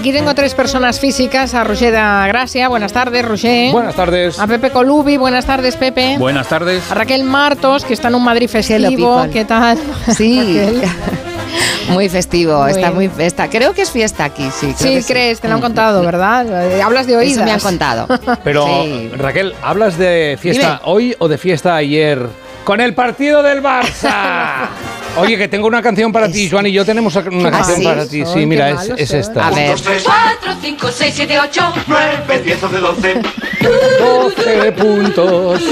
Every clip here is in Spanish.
Aquí tengo tres personas físicas, a Roger de Gracia, buenas tardes, Roger. Buenas tardes. A Pepe Colubi, buenas tardes, Pepe. Buenas tardes. A Raquel Martos, que está en un Madrid festivo, ¿qué tal? Sí. Muy festivo, está muy está, creo que es fiesta aquí, sí. Sí, crees, te lo han contado, ¿verdad? Hablas de oídas. Eso me han contado. Pero Raquel, ¿hablas de fiesta hoy o de fiesta ayer? Con el partido del Barça. Oye, que tengo una canción para ti, Joan y yo tenemos una canción para ti. Sí, mira, es, es, esta. A ver. 4, 5, 6, 7, 8, 9, 10, 11, 12. 12 puntos.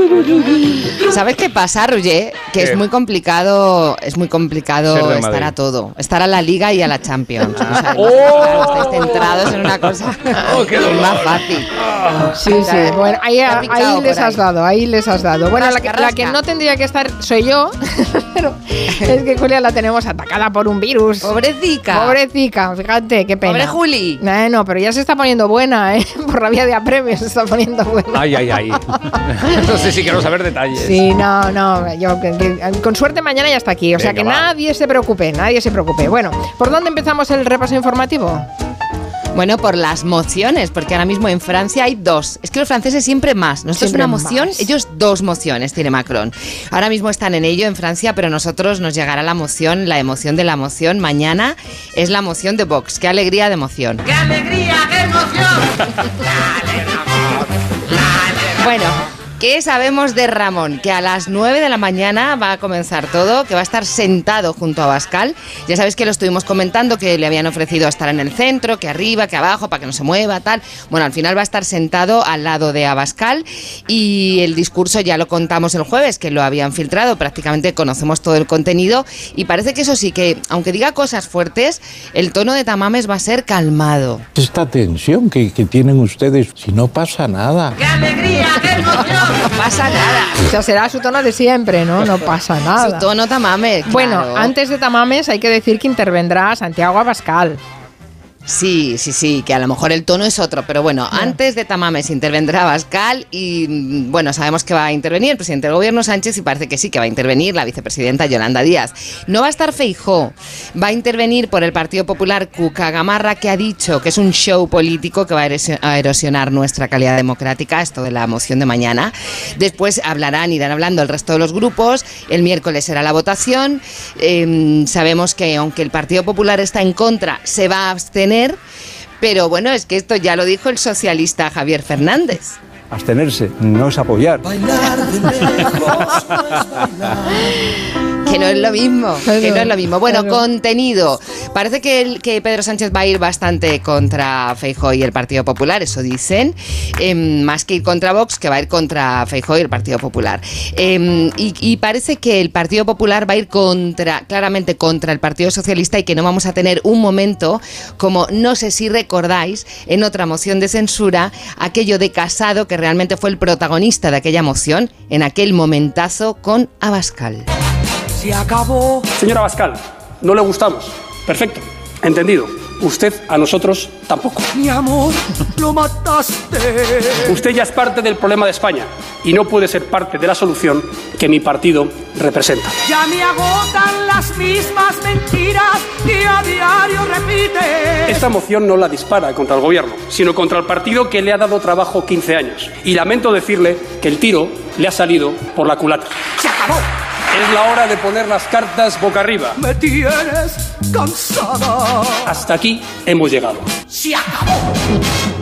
¿Sabes qué pasa, Roger? Que es muy complicado, es muy complicado estar a todo. Estar a la Liga y a la Champions. O oh. estáis centrados en una cosa. Oh, es más fácil. Sí, sí. Bueno, ahí, ahí les has dado, ahí les has dado. Bueno, la, la que no tendría que estar soy yo. Pero es que Julia la tenemos atacada por un virus. Pobrecita. Pobrecita, fíjate, qué pena. Pobre Juli. No, no, pero ya se está poniendo buena, ¿eh? Por la vía de apremio se está poniendo buena. Ay, ay, ay. no sé si quiero saber detalles. Sí, no, no. Yo, con suerte mañana ya está aquí. O sea que nadie se preocupe, nadie se preocupe. Bueno, ¿por dónde empezamos el repaso informativo? Bueno, por las mociones, porque ahora mismo en Francia hay dos. Es que los franceses siempre más. Nosotros una moción, ellos dos mociones tiene Macron. Ahora mismo están en ello en Francia, pero nosotros nos llegará la moción, la emoción de la moción. Mañana es la moción de Vox. ¡Qué alegría de emoción! ¡Qué alegría de emoción! bueno, ¿Qué sabemos de Ramón? Que a las 9 de la mañana va a comenzar todo, que va a estar sentado junto a Bascal. Ya sabéis que lo estuvimos comentando, que le habían ofrecido estar en el centro, que arriba, que abajo, para que no se mueva, tal. Bueno, al final va a estar sentado al lado de Abascal y el discurso ya lo contamos el jueves, que lo habían filtrado, prácticamente conocemos todo el contenido y parece que eso sí, que aunque diga cosas fuertes, el tono de Tamames va a ser calmado. Esta tensión que, tienen ustedes, si no pasa nada. ¡Qué alegría, qué emoción! No pasa nada. O sea, será su tono de siempre, ¿no? No pasa nada. Su tono Tamames. Bueno, antes de Tamames hay que decir que intervendrá Santiago Abascal. Sí, sí, sí, que a lo mejor el tono es otro, pero bueno, antes de Tamames intervendrá Bascal y mm, bueno, sabemos que va a intervenir el presidente del gobierno Sánchez y parece que sí, que va a intervenir la vicepresidenta Yolanda Díaz. No va a estar Feijó, va a intervenir por el Partido Popular Cuca Gamarra, que ha dicho que es un show político que va a erosionar nuestra calidad democrática, esto de la moción de mañana. Después hablarán, irán hablando el resto de los grupos, el miércoles será la votación. Em, sabemos que aunque el Partido Popular está en contra, se va a abstener pero bueno, es que esto ya lo dijo el socialista Javier Fernández. Abstenerse no es apoyar. Que no es lo mismo, que no es lo mismo. Bueno, contenido. Parece que, el, que Pedro Sánchez va a ir bastante contra Feijóo y el Partido Popular, eso dicen. Em, más que ir contra Vox, que va a ir contra Feijóo y el Partido Popular. Em, y, parece que el Partido Popular va a ir contra, claramente contra el Partido Socialista y que no vamos a tener un momento como, no sé si recordáis, en otra moción de censura, aquello de Casado, que realmente fue el protagonista de aquella moción, en aquel momentazo con Abascal se acabó. Señora Bascal, no le gustamos. Perfecto, entendido. Usted a nosotros tampoco. Mi amor, lo mataste. Usted ya es parte del problema de España y no puede ser parte de la solución que mi partido representa. Ya me agotan las mismas mentiras que a diario repite. Esta moción no la dispara contra el gobierno, sino contra el partido que le ha dado trabajo 15 años. Y lamento decirle que el tiro le ha salido por la culata. ¡Se acabó! Es la hora de poner las cartas boca arriba. Me tienes cansada. Hasta aquí hemos llegado. ¡Se acabó!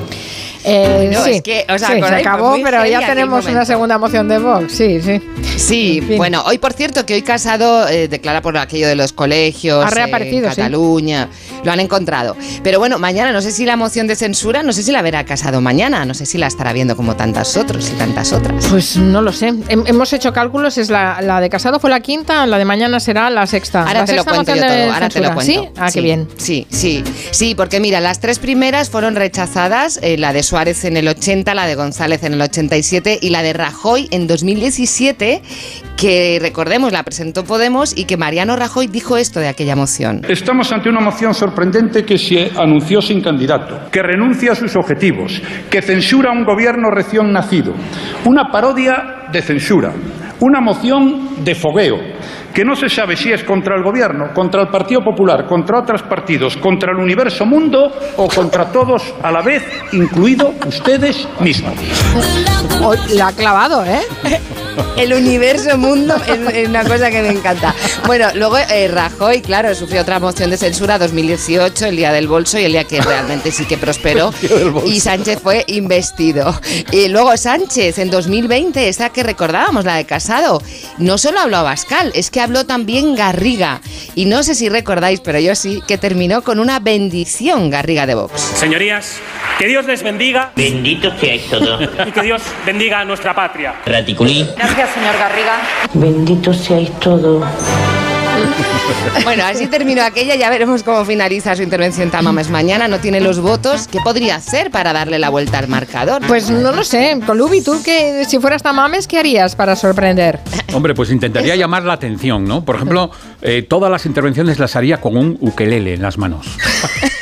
Eh, sí, es que, o sea, se acabó, pero ya tenemos una segunda moción de Vox. Sí, sí. Sí, bueno, hoy por cierto que hoy Casado eh, declara por aquello de los colegios ha reaparecido, en Cataluña, lo han encontrado. Pero bueno, mañana no sé si la moción de censura, no sé si la verá Casado mañana, no sé si la estará viendo como tantas otros y tantas otras. Pues no lo sé. Hemos hecho cálculos, es la, de Casado fue la quinta, la de mañana será la sexta. Ahora te lo cuento yo todo, ahora te lo cuento. ¿Sí? Ah, qué bien. Sí, sí, sí, porque mira, las tres primeras fueron rechazadas, eh, la de Suárez en el 80, la de González en el 87 y la de Rajoy en 2017 que recordemos la presentó Podemos y que Mariano Rajoy dijo esto de aquella moción. Estamos ante una moción sorprendente que se anunció sin candidato, que renuncia a sus objetivos, que censura a un gobierno recién nacido, una parodia de censura, una moción de fogueo que no se sabe si es contra el gobierno, contra el Partido Popular, contra otros partidos, contra el universo mundo o contra todos a la vez, incluido ustedes mismos. La ha clavado, ¿eh? El universo mundo es, una cosa que me encanta. Bueno, luego eh, Rajoy, claro, sufrió otra moción de censura 2018, el día del bolso y el día que realmente sí que prosperó. y Sánchez fue investido. Y luego Sánchez en 2020, esa que recordábamos, la de Casado, no solo habló a Bascal, es que habló también Garriga. Y no sé si recordáis, pero yo sí, que terminó con una bendición Garriga de Vox. Señorías, que Dios les bendiga. Bendito seáis todos. Y que Dios bendiga a nuestra patria. Raticulí. Gracias, señor Garriga. Bendito seáis todos. Bueno, así terminó aquella, ya veremos cómo finaliza su intervención Tamames mañana, no tiene los votos, ¿qué podría hacer para darle la vuelta al marcador? Pues no lo sé, Colubi, tú que si fueras Tamames, ¿qué harías para sorprender? Hombre, pues intentaría llamar la atención, ¿no? Por ejemplo, eh, todas las intervenciones las haría con un ukelele en las manos.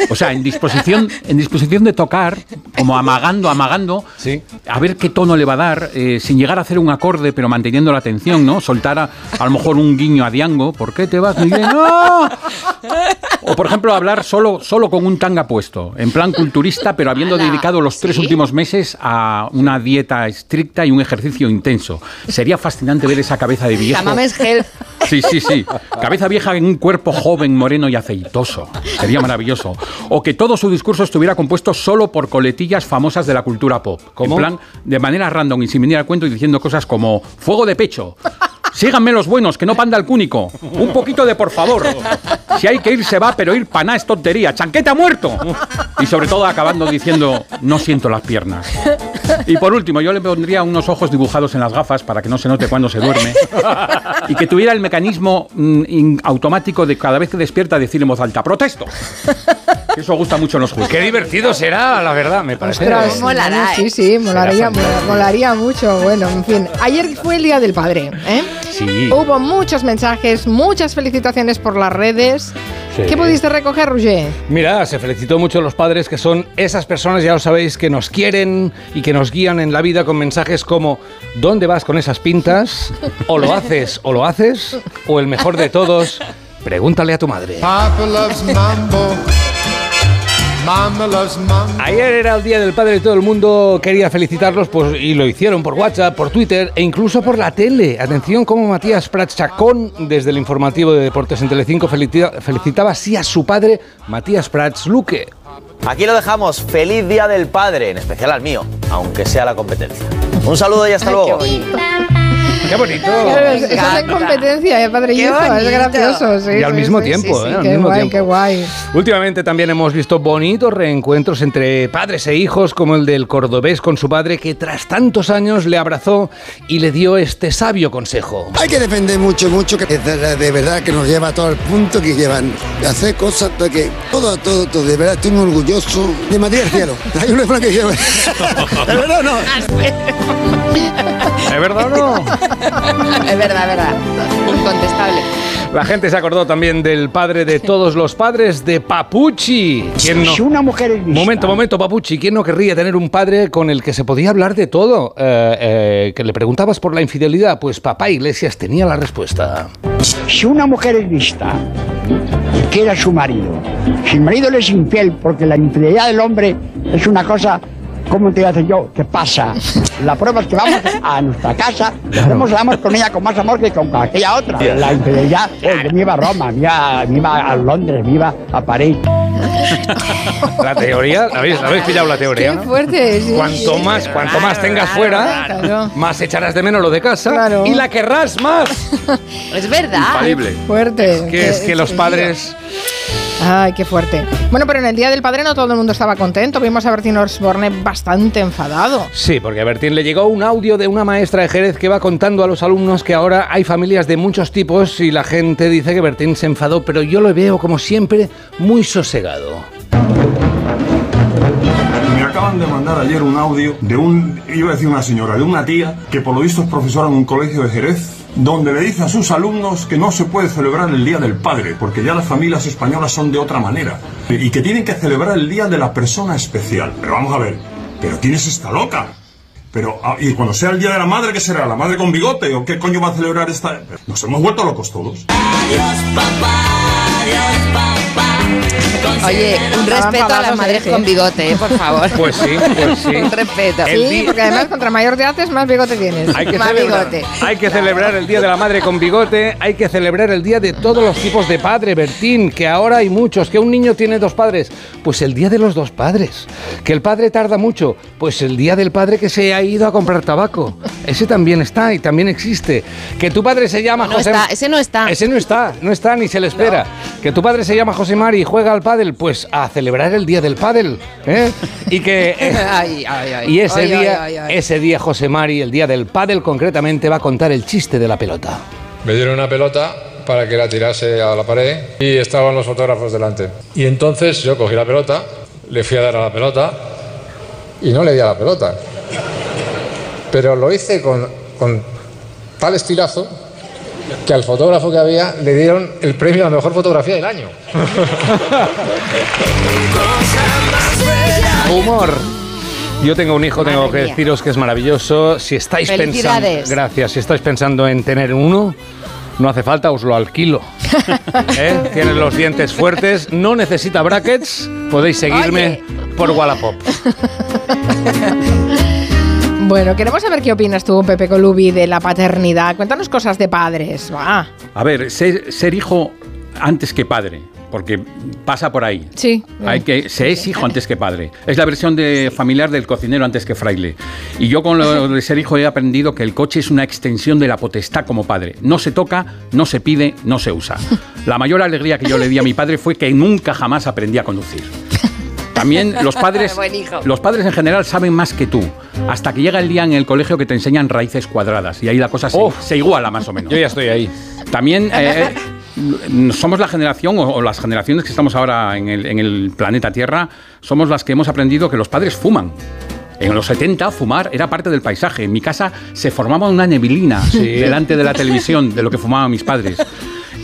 O sea, en disposición, en disposición de tocar, como amagando, amagando, sí. a ver qué tono le va a dar, eh, sin llegar a hacer un acorde, pero manteniendo la atención, ¿no? Soltar a, a lo mejor un guiño a Diango, ¿por qué te vas, Miguel? ¡No! O por ejemplo, hablar solo, solo con un tanga puesto, en plan culturista, pero habiendo dedicado los tres últimos meses a una dieta estricta y un ejercicio intenso. Sería fascinante ver esa cabeza de viejo. Sí, sí, sí. Cabeza vieja en un cuerpo joven, moreno y aceitoso. Sería maravilloso. O que todo su discurso estuviera compuesto solo por coletillas famosas de la cultura pop. ¿Cómo? En plan, de manera random y sin venir al cuento y diciendo cosas como fuego de pecho. Síganme los buenos, que no panda el cúnico. Un poquito de por favor. Si hay que ir, se va, pero ir paná es tontería. ¡Chanquete ha muerto! Y sobre todo acabando diciendo, no siento las piernas. Y por último, yo le pondría unos ojos dibujados en las gafas para que no se note cuando se duerme. Y que tuviera el mecanismo mm, in- automático de cada vez que despierta decir en voz alta, ¡protesto! Eso gusta mucho en los juegos. Qué divertido será, la verdad, me parece. Ostras, molará, Sí, ¿eh? sí, molaría, Será fantástico. molaría mucho. Bueno, en fin, ayer fue el Día del Padre, ¿eh? Sí. Hubo muchos mensajes, muchas felicitaciones por las redes. Sí. ¿Qué pudiste recoger, Roger? Mira, se felicitó mucho a los padres que son esas personas, ya lo sabéis, que nos quieren y que nos guían en la vida con mensajes como ¿dónde vas con esas pintas? O lo haces o lo haces, o el mejor de todos, pregúntale a tu madre. Ayer era el Día del Padre y todo el mundo quería felicitarlos pues, y lo hicieron por WhatsApp, por Twitter e incluso por la tele. Atención como Matías Prats Chacón, desde el informativo de Deportes en Telecinco, felicita- felicitaba así a su padre, Matías Prats Luque. Aquí lo dejamos. Feliz Día del Padre, en especial al mío, aunque sea la competencia. Un saludo y hasta luego. ¡Qué bonito! Es- Eso es en competencia, ¿eh, padre y Qué hijo, es gracioso. Sí, Y al sí, mismo sí, tiempo, sí, ¿eh? Al qué mismo guay, tiempo. qué guay. Últimamente también hemos visto bonitos reencuentros entre padres e hijos, como el del cordobés con su padre, que tras tantos años le abrazó y le dio este sabio consejo. Hay que defender mucho, mucho, que de, de verdad que nos lleva a todo el punto que llevan. De hacer cosas para que todo, todo, todo, de verdad estoy muy orgulloso de Matías Cielo. Hay un refrán que lleva. De verdad no. ¿Es verdad o no? Es verdad, es verdad. Incontestable. La gente se acordó también del padre de todos los padres, de Papuchi. ¿Quién no? Si una mujer es Momento, momento, Papuchi. ¿Quién no querría tener un padre con el que se podía hablar de todo? Eh, eh, que le preguntabas por la infidelidad, pues papá Iglesias tenía la respuesta. si una mujer es lista y quiere a su marido, si el marido le es infiel, porque la infidelidad del hombre es una cosa, ¿cómo te voy a decir yo? ¿Qué pasa? La prueba es que vamos a nuestra casa, hacemos el amor con ella con más amor que con aquella otra. La infidelidad, yo me iba a Roma, me iba, me iba a Londres, me iba a París. La teoría, ¿la habéis, la habéis pillado la teoría? Qué no? fuerte. sí, Cuanto sí. más, cuanto más tengas fuera, Claro. más echarás de menos lo de casa Claro. y la querrás más. Es verdad. Infalible. Fuerte. Que es que los padres Ay, qué fuerte. Bueno, pero en el Día del Padre no todo el mundo estaba contento. Vimos a Bertín Osborne bastante enfadado. Sí, porque a Bertín le llegó un audio de una maestra de Jerez que va contando a los alumnos que ahora hay familias de muchos tipos y la gente dice que Bertín se enfadó, pero yo lo veo como siempre muy sosegado. Me acaban de mandar ayer un audio de un, iba a decir una señora, de una tía que por lo visto es profesora en un colegio de Jerez, donde le dice a sus alumnos que no se puede celebrar el Día del Padre, porque ya las familias españolas son de otra manera, y que tienen que celebrar el Día de la Persona Especial. Pero vamos a ver, ¿pero quién es esta loca? Pero, ah, y cuando sea el Día de la Madre, ¿qué será? ¿La madre con bigote? ¿O qué coño va a celebrar esta...? Nos hemos vuelto locos todos. Adiós, papá, adiós, papá. Oye, un respeto a las madres con bigote, ¿eh? por favor. Pues sí, pues sí. un respeto. Sí, porque además contra mayor te haces, más bigote tienes. Hay que, más celebrar, bigote. hay que celebrar el Día de la Madre con bigote, hay que celebrar el Día de todos los tipos de padre, Bertín, que ahora hay muchos, que un niño tiene dos padres, pues el Día de los dos padres. Que el padre tarda mucho, pues el Día del padre que se ha ido a comprar tabaco. Ese también está y también existe. Que tu padre se llama no José... Está, ese no está. Ese no está, no está ni se le espera. Que tu padre se llama José Mari y juega al pádel, pues a celebrar el día del pádel, ¿eh? Y que y ese día, ese día José Mari, el día del pádel concretamente va a contar el chiste de la pelota. Me dieron una pelota para que la tirase a la pared y estaban los fotógrafos delante. Y entonces yo cogí la pelota, le fui a dar a la pelota y no le di a la pelota. Pero lo hice con, con tal estirazo que al fotógrafo que había le dieron el premio a la mejor fotografía del año. Humor. Yo tengo un hijo, tengo que deciros que es maravilloso. Si estáis pensando, gracias, si estáis pensando en tener uno, no hace falta, os lo alquilo. ¿Eh? Tiene los dientes fuertes, no necesita brackets. Podéis seguirme por Wallapop. Bueno, queremos saber qué opinas tú, Pepe Colubi, de la paternidad. Cuéntanos cosas de padres. Va. A ver, ser, hijo antes que padre porque pasa por ahí. Sí. Hay que se es hijo antes que padre. Es la versión de familiar del cocinero antes que fraile. Y yo con lo de ser hijo he aprendido que el coche es una extensión de la potestad como padre. No se toca, no se pide, no se usa. La mayor alegría que yo le di a mi padre fue que nunca jamás aprendí a conducir. También los padres, los padres en general saben más que tú. Hasta que llega el día en el colegio que te enseñan raíces cuadradas y ahí la cosa se, iguala más o menos. Yo ya estoy ahí. También eh, eh, somos la generación o, las generaciones que estamos ahora en el, en el planeta Tierra, somos las que hemos aprendido que los padres fuman. En los 70 fumar era parte del paisaje. En mi casa se formaba una neblina delante de la televisión de lo que fumaban mis padres.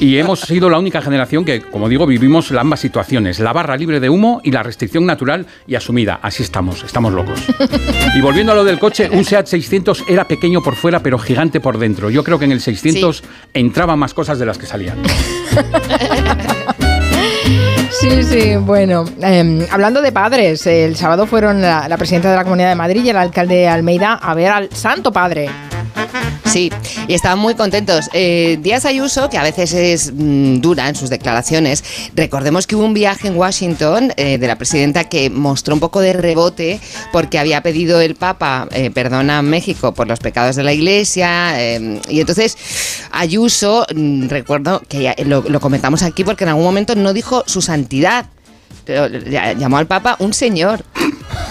Y hemos sido la única generación que, como digo, vivimos ambas situaciones, la barra libre de humo y la restricción natural y asumida. Así estamos, estamos locos. Y volviendo a lo del coche, un SEAT 600 era pequeño por fuera, pero gigante por dentro. Yo creo que en el 600 entraban más cosas de las que salían. Sí, sí, bueno, em, hablando de padres, el sábado fueron la, la presidenta de la Comunidad de Madrid y el alcalde de Almeida a ver al Santo Padre. Sí, y estaban muy contentos. Eh, Díaz Ayuso, que a veces es mm, dura en sus declaraciones, recordemos que hubo un viaje en Washington eh, de la presidenta que mostró un poco de rebote porque había pedido el Papa eh, perdón a México por los pecados de la Iglesia. Eh, y entonces Ayuso, mm, recuerdo que lo, lo comentamos aquí porque en algún momento no dijo su santidad. Pero llamó al Papa un señor.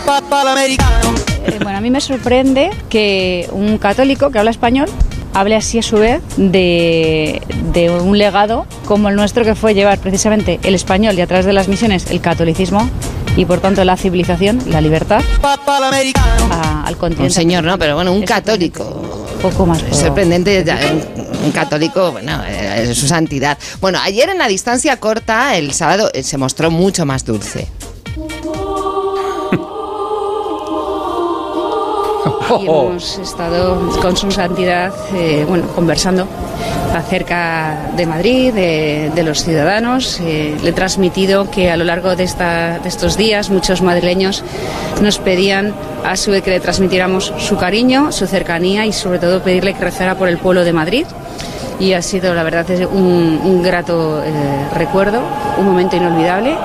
Papa americano. Eh, bueno, a mí me sorprende que un católico que habla español hable así a su vez de, de, un legado como el nuestro que fue llevar precisamente el español y a través de las misiones el catolicismo y por tanto la civilización, la libertad al continente. Un señor, ¿no? Pero bueno, un católico. poco más. Sorprendente, un, católico, bueno, es eh, su santidad. Bueno, ayer en la distancia corta, el sábado, eh, se mostró mucho más dulce. y hemos estado con su santidad eh, bueno, conversando acerca de Madrid, de, los ciudadanos. Eh, le he transmitido que a lo largo de, esta, de estos días muchos madrileños nos pedían a su vez que le transmitiéramos su cariño, su cercanía y sobre todo pedirle que rezara por el pueblo de Madrid y ha sido la verdad un, grato eh, recuerdo, un momento inolvidable.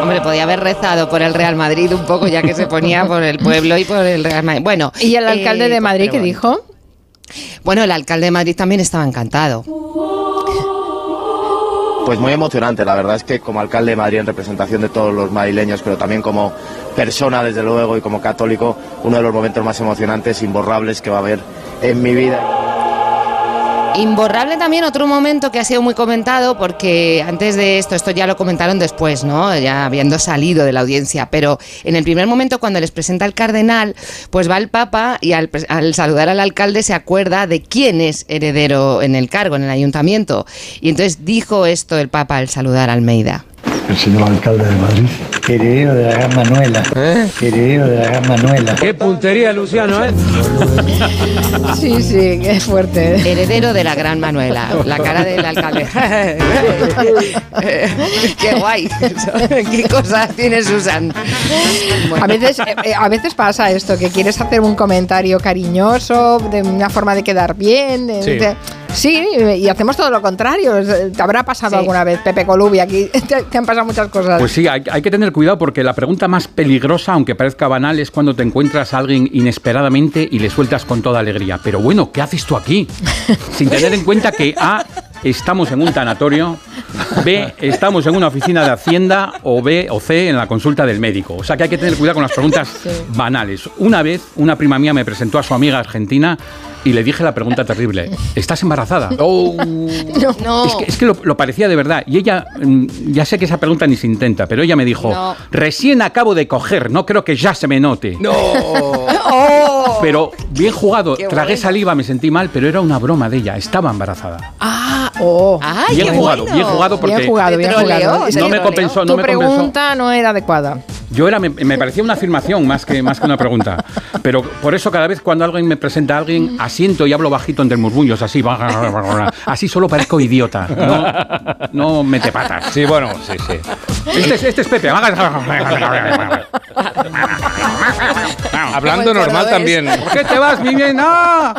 Hombre, podía haber rezado por el Real Madrid un poco, ya que se ponía por el pueblo y por el Real Madrid. Bueno. ¿Y el alcalde de eh, Madrid qué dijo? Bueno, el alcalde de Madrid también estaba encantado. Pues muy emocionante, la verdad es que como alcalde de Madrid en representación de todos los madrileños, pero también como persona desde luego y como católico, uno de los momentos más emocionantes, imborrables que va a haber en mi vida. Imborrable también otro momento que ha sido muy comentado, porque antes de esto, esto ya lo comentaron después, ¿no? Ya habiendo salido de la audiencia, pero en el primer momento cuando les presenta el cardenal, pues va el Papa y al, saludar al alcalde se acuerda de quién es heredero en el cargo, en el ayuntamiento. Y entonces dijo esto el Papa al saludar a Almeida. El señor alcalde de Madrid. Heredero de la gran Manuela. ¿Eh? Heredero de la gran Manuela. Qué puntería, Luciano, ¿eh? Sí, sí, es fuerte. Heredero de la gran Manuela. La cara del alcalde. Qué guay. Qué cosas tiene Susan. A, veces, eh, eh, a veces pasa esto, que quieres hacer un comentario cariñoso, de una forma de quedar bien. Sí. de- sí, y hacemos todo lo contrario. Es- Te habrá pasado Sí. alguna vez, Pepe Colubi, aquí te, te han pasado muchas cosas. Pues sí, hay, hay que tener cuidado porque la pregunta más peligrosa, aunque parezca banal, es cuando te encuentras a alguien inesperadamente y le sueltas con toda alegría. Pero bueno, ¿qué haces tú aquí? Sin tener en cuenta que A, estamos en un tanatorio, B, estamos en una oficina de Hacienda o B o C, en la consulta del médico. O sea que hay que tener cuidado con las preguntas banales. Una vez, una prima mía me presentó a su amiga argentina y le dije la pregunta terrible, ¿estás embarazada? No. Es que, es que lo, lo parecía de verdad. Y ella, mm, ya sé que esa pregunta ni se intenta, pero ella me dijo, No. recién acabo de coger, no creo que ya se me note. No. Pero bien jugado, Qué tragué bueno. saliva, me sentí mal, pero era una broma de ella, estaba embarazada. Ah, oh. Ay, bien qué jugado, bueno. bien jugado porque bien jugado, bien jugado. no me compensó, no tu me compensó. pregunta no era adecuada. Yo era, me, me parecía una afirmación más que, más que una pregunta. Pero por eso cada vez cuando alguien me presenta a alguien, asiento y hablo bajito entre murmullos, así, así solo parezco idiota. No, no mete patas. Sí, bueno, sí, sí. Este es, este es Pepe. Hablando normal también. ¿Por qué te vas, mi bien? ¡Ah!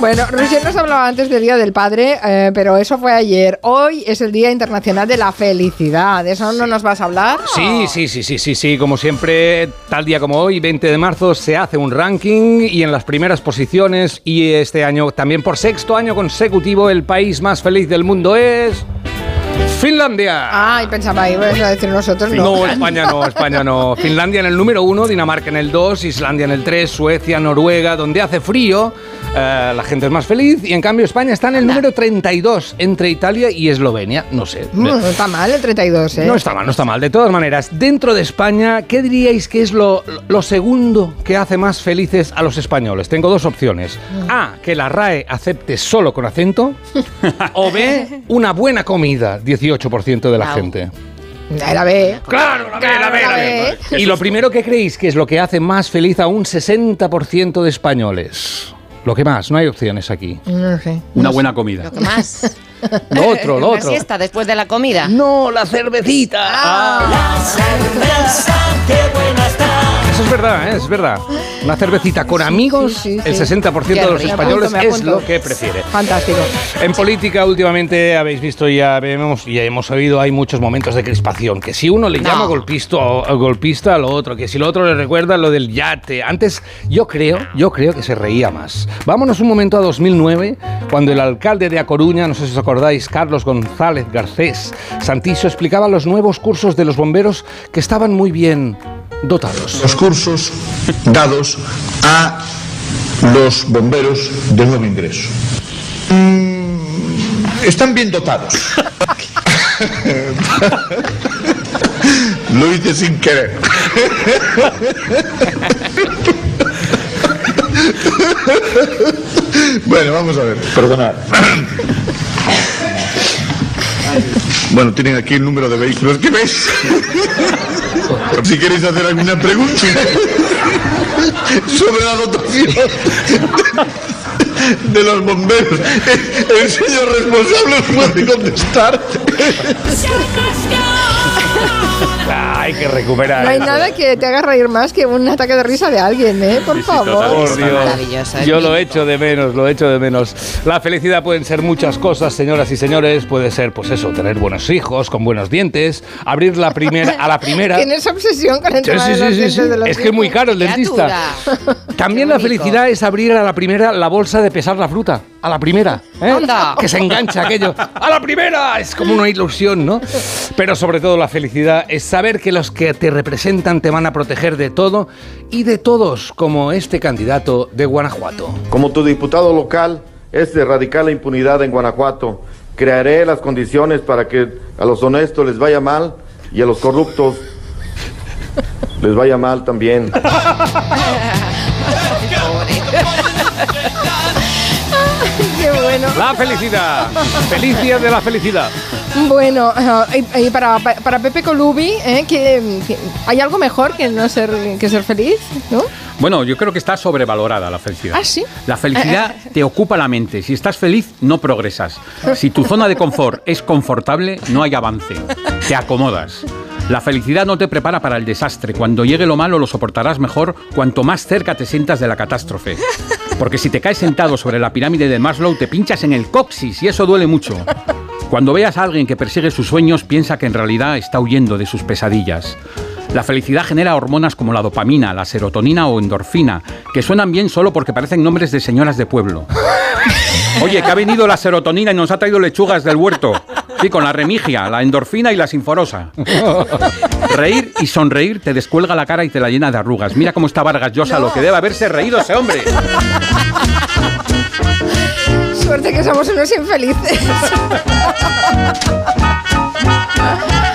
Bueno, Roger nos hablaba antes del Día del Padre, eh, pero eso fue ayer. Hoy es el Día Internacional de la Felicidad. ¿De eso no nos vas a hablar? Sí, sí, sí, sí, sí, sí. Como siempre, tal día como hoy, 20 de marzo, se hace un ranking y en las primeras posiciones y este año, también por sexto año consecutivo, el país más feliz del mundo es... Finlandia. Ay, pensaba, ibas a decir nosotros, no. No, España no, España no. Finlandia en el número uno, Dinamarca en el 2, Islandia en el 3, Suecia, Noruega, donde hace frío, eh, la gente es más feliz. Y en cambio España está en el número 32, entre Italia y Eslovenia. No sé. No está mal el 32, ¿eh? No está mal, no está mal. De todas maneras, dentro de España, ¿qué diríais que es lo, lo segundo que hace más felices a los españoles? Tengo dos opciones. A, que la RAE acepte solo con acento. o B, una buena comida, 18% de la gente. Era B. Claro, la B, Claro, la B, la la B. B. Y lo primero que creéis que es lo que hace más feliz a un 60% de españoles. Lo que más, no hay opciones aquí. No sé. Una buena comida. Lo que más. Lo otro, lo Una otro. siesta después de la comida. No, la cervecita. Ah. Eso es verdad, ¿eh? es verdad. Una cervecita con amigos, sí, sí, el sí. 60% Qué de los españoles apunto, es lo que prefiere. Fantástico. En política últimamente habéis visto ya vemos ya hemos oído hay muchos momentos de crispación que si uno le No. llama golpista a lo otro que si lo otro le recuerda lo del yate antes yo creo yo creo que se reía más vámonos un momento a 2009 cuando el alcalde de A Coruña no sé si os acordáis Carlos González Garcés Santiso explicaba los nuevos cursos de los bomberos que estaban muy bien dotados los cursos dados a los bomberos de nuevo ingreso. Mm, están bien dotados. Lo hice sin querer. Bueno, vamos a ver. Perdonad. Bueno, tienen aquí el número de vehículos que veis. Si queréis hacer alguna pregunta. Sobre la dotación de los bomberos, el señor responsable puede contestar. Hay que recuperar No hay eso. nada que te haga reír más que un ataque de risa de alguien, ¿eh? Por favor. Por Dios. Yo lo echo de menos, lo echo de menos. La felicidad pueden ser muchas cosas, señoras y señores. Puede ser, pues eso, tener buenos hijos, con buenos dientes, abrir la primera a la primera. Tienes obsesión con el Sí, tema sí, de sí, los sí, dientes sí. de los Es que es muy caro el dentista. También la felicidad es abrir a la primera la bolsa de pesar la fruta. A la primera. ¿eh? Anda. Que se engancha aquello. ¡A la primera! Es como una ilusión, ¿no? Pero sobre todo la felicidad es saber que los que te representan te van a proteger de todo y de todos, como este candidato de Guanajuato. Como tu diputado local es de erradicar la impunidad en Guanajuato, crearé las condiciones para que a los honestos les vaya mal y a los corruptos les vaya mal también. Qué bueno. La felicidad. Feliz día de la felicidad. Bueno, y, para, para, Pepe Colubi, ¿eh? que, ¿hay algo mejor que no ser, que ser feliz? ¿no? Bueno, yo creo que está sobrevalorada la felicidad. ¿Ah, sí? La felicidad te ocupa la mente. Si estás feliz, no progresas. Si tu zona de confort es confortable, no hay avance. Te acomodas. La felicidad no te prepara para el desastre. Cuando llegue lo malo lo soportarás mejor cuanto más cerca te sientas de la catástrofe. Porque si te caes sentado sobre la pirámide de Maslow te pinchas en el coxis y eso duele mucho. Cuando veas a alguien que persigue sus sueños piensa que en realidad está huyendo de sus pesadillas. La felicidad genera hormonas como la dopamina, la serotonina o endorfina, que suenan bien solo porque parecen nombres de señoras de pueblo. Oye, que ha venido la serotonina y nos ha traído lechugas del huerto. Sí, con la remigia, la endorfina y la sinforosa. Reír y sonreír te descuelga la cara y te la llena de arrugas. Mira cómo está Vargas Llosa, lo que debe haberse reído ese hombre. Suerte que somos unos infelices.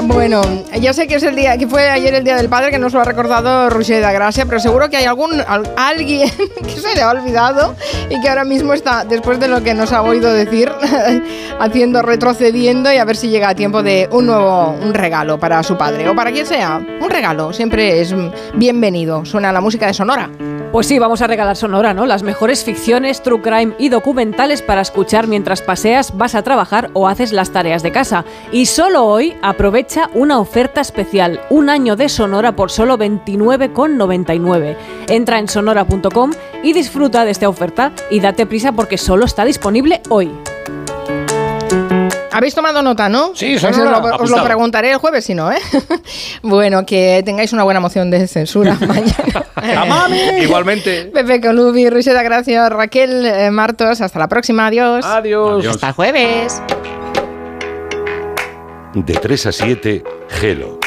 Ay, bueno, ya sé que es el día, que fue ayer el día del padre, que nos lo ha recordado Rucheda Gracia, pero seguro que hay algún alguien que se le ha olvidado y que ahora mismo está, después de lo que nos ha oído decir, haciendo retrocediendo y a ver si llega a tiempo de un nuevo un regalo para su padre o para quien sea. Un regalo siempre es bienvenido. Suena la música de Sonora. Pues sí, vamos a regalar Sonora, ¿no? Las mejores ficciones, true crime y documentales para escuchar mientras paseas, vas a trabajar o haces las tareas de casa. Y solo hoy aprovecha una oferta especial, un año de Sonora por solo 29,99. Entra en sonora.com y disfruta de esta oferta y date prisa porque solo está disponible hoy. Habéis tomado nota, ¿no? Sí, os, lo, preguntaré el jueves, si no, ¿eh? bueno, que tengáis una buena moción de censura mañana. Igualmente. Pepe Colubi, Ruiseta Gracias, Raquel eh, Martos. Hasta la próxima. Adiós. Adiós. Hasta el jueves. De 3 a 7, Gelo.